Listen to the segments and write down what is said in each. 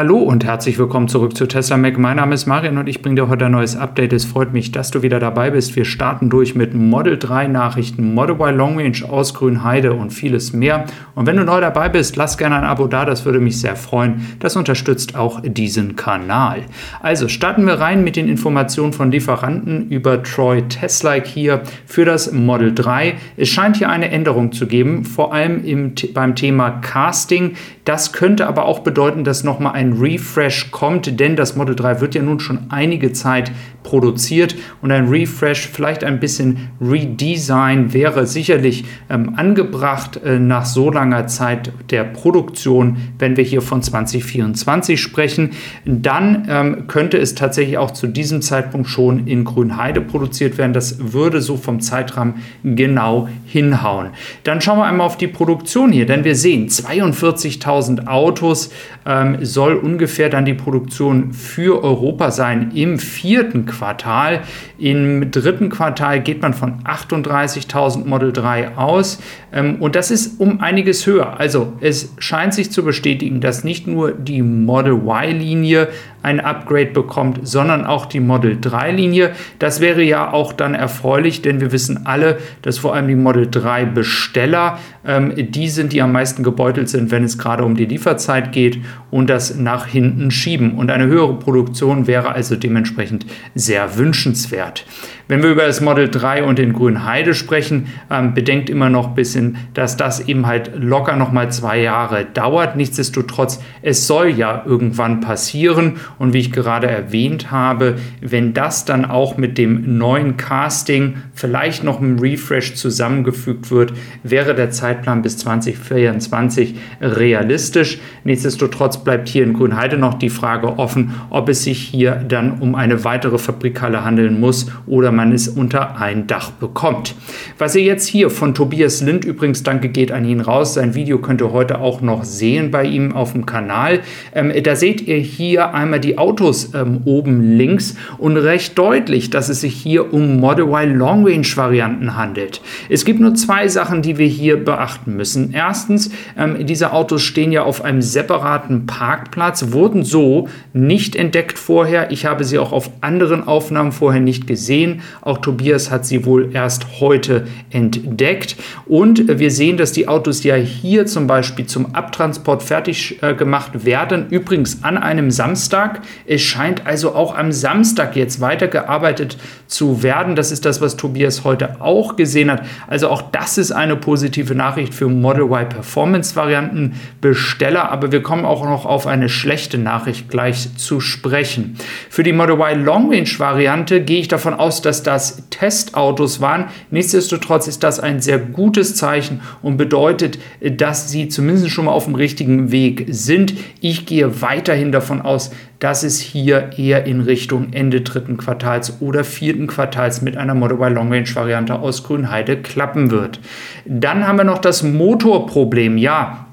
Hallo und herzlich willkommen zurück zu Tesla Mac. Mein Name ist Marian und ich bringe dir heute ein neues Update. Es freut mich, dass du wieder dabei bist. Wir starten durch mit Model 3 Nachrichten, Model Y Long Range aus Grünheide und vieles mehr. Und wenn du neu dabei bist, lass gerne ein Abo da, das würde mich sehr freuen. Das unterstützt auch diesen Kanal. Also starten wir rein mit den Informationen von Lieferanten über Troy Tesla hier für das Model 3. Es scheint hier eine Änderung zu geben, vor allem im, beim Thema Casting. Das könnte aber auch bedeuten, dass nochmal ein Refresh kommt, denn das Model 3 wird ja nun schon einige Zeit produziert und ein Refresh, vielleicht ein bisschen Redesign wäre sicherlich ähm, angebracht äh, nach so langer Zeit der Produktion, wenn wir hier von 2024 sprechen. Dann ähm, könnte es tatsächlich auch zu diesem Zeitpunkt schon in Grünheide produziert werden. Das würde so vom Zeitrahmen genau hinhauen. Dann schauen wir einmal auf die Produktion hier, denn wir sehen 42.000 Autos ähm, soll soll ungefähr dann die Produktion für Europa sein im vierten Quartal. Im dritten Quartal geht man von 38.000 Model 3 aus ähm, und das ist um einiges höher. Also es scheint sich zu bestätigen, dass nicht nur die Model Y-Linie ein Upgrade bekommt, sondern auch die Model 3 Linie. Das wäre ja auch dann erfreulich, denn wir wissen alle, dass vor allem die Model 3 Besteller ähm, die sind, die am meisten gebeutelt sind, wenn es gerade um die Lieferzeit geht und das nach hinten schieben. Und eine höhere Produktion wäre also dementsprechend sehr wünschenswert. Wenn wir über das Model 3 und den grünen Heide sprechen, ähm, bedenkt immer noch ein bisschen, dass das eben halt locker noch mal zwei Jahre dauert. Nichtsdestotrotz, es soll ja irgendwann passieren. Und wie ich gerade erwähnt habe, wenn das dann auch mit dem neuen Casting, vielleicht noch im Refresh zusammengefügt wird, wäre der Zeitplan bis 2024 realistisch. Nichtsdestotrotz bleibt hier in Grünheide noch die Frage offen, ob es sich hier dann um eine weitere Fabrikhalle handeln muss oder man es unter ein Dach bekommt. Was ihr jetzt hier von Tobias Lind übrigens, danke geht an ihn raus, sein Video könnt ihr heute auch noch sehen bei ihm auf dem Kanal. Ähm, da seht ihr hier einmal die Autos ähm, oben links und recht deutlich, dass es sich hier um Model Y Long Range Varianten handelt. Es gibt nur zwei Sachen, die wir hier beachten müssen. Erstens, ähm, diese Autos stehen ja auf einem separaten Parkplatz, wurden so nicht entdeckt vorher. Ich habe sie auch auf anderen Aufnahmen vorher nicht gesehen. Auch Tobias hat sie wohl erst heute entdeckt. Und wir sehen, dass die Autos ja hier zum Beispiel zum Abtransport fertig äh, gemacht werden. Übrigens an einem Samstag. Es scheint also auch am Samstag jetzt weitergearbeitet zu werden. Das ist das, was Tobias heute auch gesehen hat. Also auch das ist eine positive Nachricht für Model Y Performance Varianten Besteller. Aber wir kommen auch noch auf eine schlechte Nachricht gleich zu sprechen. Für die Model Y Long Range Variante gehe ich davon aus, dass das Testautos waren. Nichtsdestotrotz ist das ein sehr gutes Zeichen und bedeutet, dass sie zumindest schon mal auf dem richtigen Weg sind. Ich gehe weiterhin davon aus, dass es hier eher in Richtung Ende dritten Quartals oder vierten Quartals mit einer Model Y Long Range Variante aus Grünheide klappen wird. Dann haben wir noch das Motorproblem. Ja,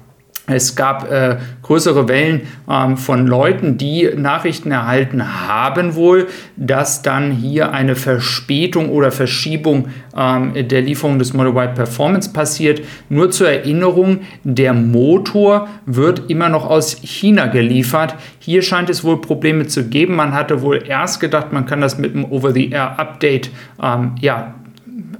es gab äh, größere Wellen ähm, von Leuten, die Nachrichten erhalten haben wohl, dass dann hier eine Verspätung oder Verschiebung ähm, der Lieferung des Model Y Performance passiert. Nur zur Erinnerung, der Motor wird immer noch aus China geliefert. Hier scheint es wohl Probleme zu geben. Man hatte wohl erst gedacht, man kann das mit einem Over-the-Air-Update ähm, ja,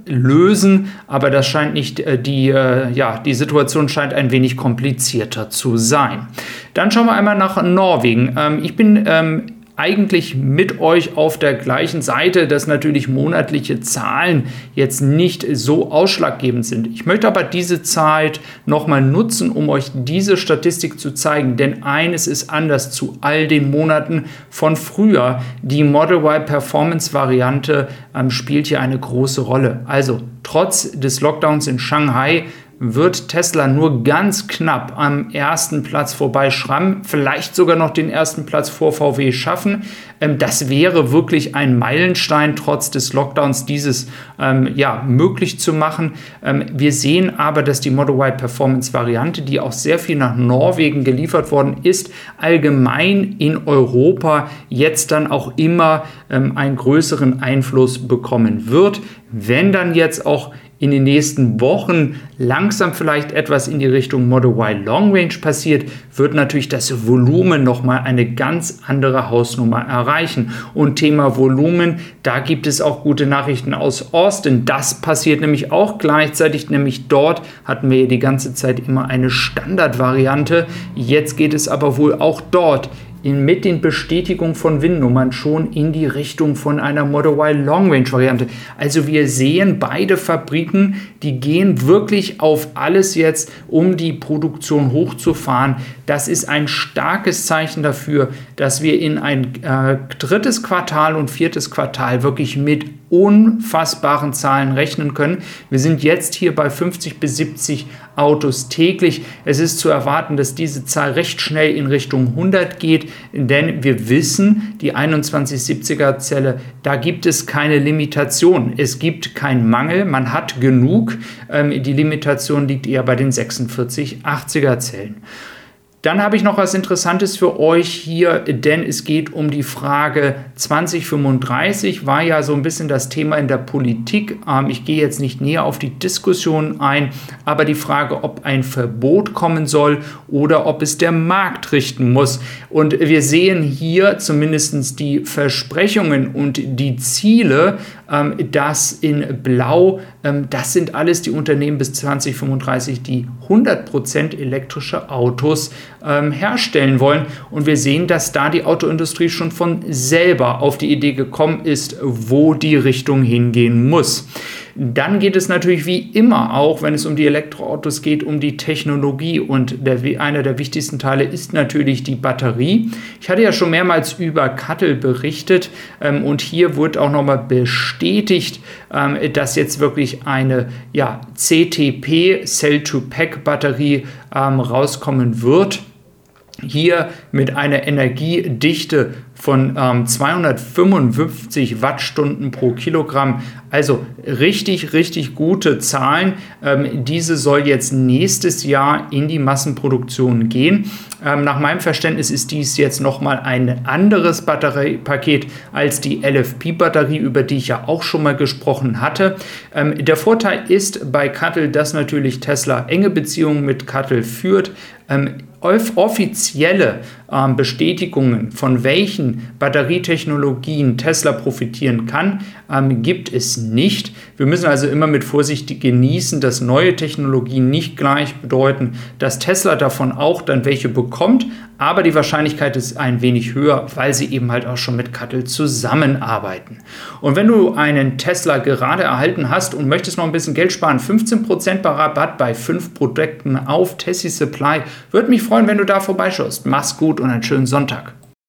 lösen, aber das scheint nicht äh, die, äh, ja, die Situation scheint ein wenig komplizierter zu sein. Dann schauen wir einmal nach Norwegen. Ähm, ich bin ähm, eigentlich mit euch auf der gleichen Seite, dass natürlich monatliche Zahlen jetzt nicht so ausschlaggebend sind. Ich möchte aber diese Zeit nochmal nutzen, um euch diese Statistik zu zeigen, denn eines ist anders zu all den Monaten von früher. Die Model Y Performance Variante ähm, spielt hier eine große Rolle. Also trotz des Lockdowns in Shanghai wird Tesla nur ganz knapp am ersten Platz vorbei schrammen, vielleicht sogar noch den ersten Platz vor VW schaffen. Ähm, das wäre wirklich ein Meilenstein, trotz des Lockdowns dieses ähm, ja, möglich zu machen. Ähm, wir sehen aber, dass die Model Y Performance Variante, die auch sehr viel nach Norwegen geliefert worden ist, allgemein in Europa jetzt dann auch immer einen größeren Einfluss bekommen wird. Wenn dann jetzt auch in den nächsten Wochen langsam vielleicht etwas in die Richtung Model Y Long Range passiert, wird natürlich das Volumen nochmal eine ganz andere Hausnummer erreichen. Und Thema Volumen, da gibt es auch gute Nachrichten aus Austin. Das passiert nämlich auch gleichzeitig, nämlich dort hatten wir die ganze Zeit immer eine Standardvariante. Jetzt geht es aber wohl auch dort mit den Bestätigungen von WIN-Nummern schon in die Richtung von einer Model Y Long Range Variante. Also wir sehen beide Fabriken, die gehen wirklich auf alles jetzt, um die Produktion hochzufahren. Das ist ein starkes Zeichen dafür, dass wir in ein äh, drittes Quartal und viertes Quartal wirklich mit unfassbaren Zahlen rechnen können. Wir sind jetzt hier bei 50 bis 70 Autos täglich. Es ist zu erwarten, dass diese Zahl recht schnell in Richtung 100 geht, denn wir wissen, die 2170er Zelle, da gibt es keine Limitation. Es gibt keinen Mangel, man hat genug. Ähm, die Limitation liegt eher bei den 4680er Zellen. Dann habe ich noch was Interessantes für euch hier, denn es geht um die Frage 2035, war ja so ein bisschen das Thema in der Politik. Ähm, ich gehe jetzt nicht näher auf die Diskussion ein, aber die Frage, ob ein Verbot kommen soll oder ob es der Markt richten muss. Und wir sehen hier zumindest die Versprechungen und die Ziele, ähm, das in Blau, ähm, das sind alles die Unternehmen bis 2035, die 100% elektrische Autos ähm, herstellen wollen. Und wir sehen, dass da die Autoindustrie schon von selber auf die Idee gekommen ist, wo die Richtung hingehen muss. Dann geht es natürlich wie immer auch, wenn es um die Elektroautos geht, um die Technologie. Und der, einer der wichtigsten Teile ist natürlich die Batterie. Ich hatte ja schon mehrmals über Kattel berichtet ähm, und hier wurde auch nochmal bestätigt, ähm, dass jetzt wirklich eine ja, CTP Cell-to-Pack-Batterie ähm, rauskommen wird hier mit einer Energiedichte von ähm, 255 Wattstunden pro Kilogramm. Also richtig, richtig gute Zahlen. Ähm, diese soll jetzt nächstes Jahr in die Massenproduktion gehen. Ähm, nach meinem Verständnis ist dies jetzt nochmal ein anderes Batteriepaket als die LFP-Batterie, über die ich ja auch schon mal gesprochen hatte. Ähm, der Vorteil ist bei Cuttle, dass natürlich Tesla enge Beziehungen mit Cuttle führt. Ähm, offizielle ähm, Bestätigungen, von welchen Batterietechnologien Tesla profitieren kann, ähm, gibt es nicht. Wir müssen also immer mit Vorsicht genießen, dass neue Technologien nicht gleich bedeuten, dass Tesla davon auch dann welche bekommt, aber die Wahrscheinlichkeit ist ein wenig höher, weil sie eben halt auch schon mit Cuttle zusammenarbeiten. Und wenn du einen Tesla gerade erhalten hast und möchtest noch ein bisschen Geld sparen, 15% Rabatt bei 5 Produkten auf Tessie Supply, würde mich freuen, wenn du da vorbeischaust. Mach's gut und einen schönen Sonntag.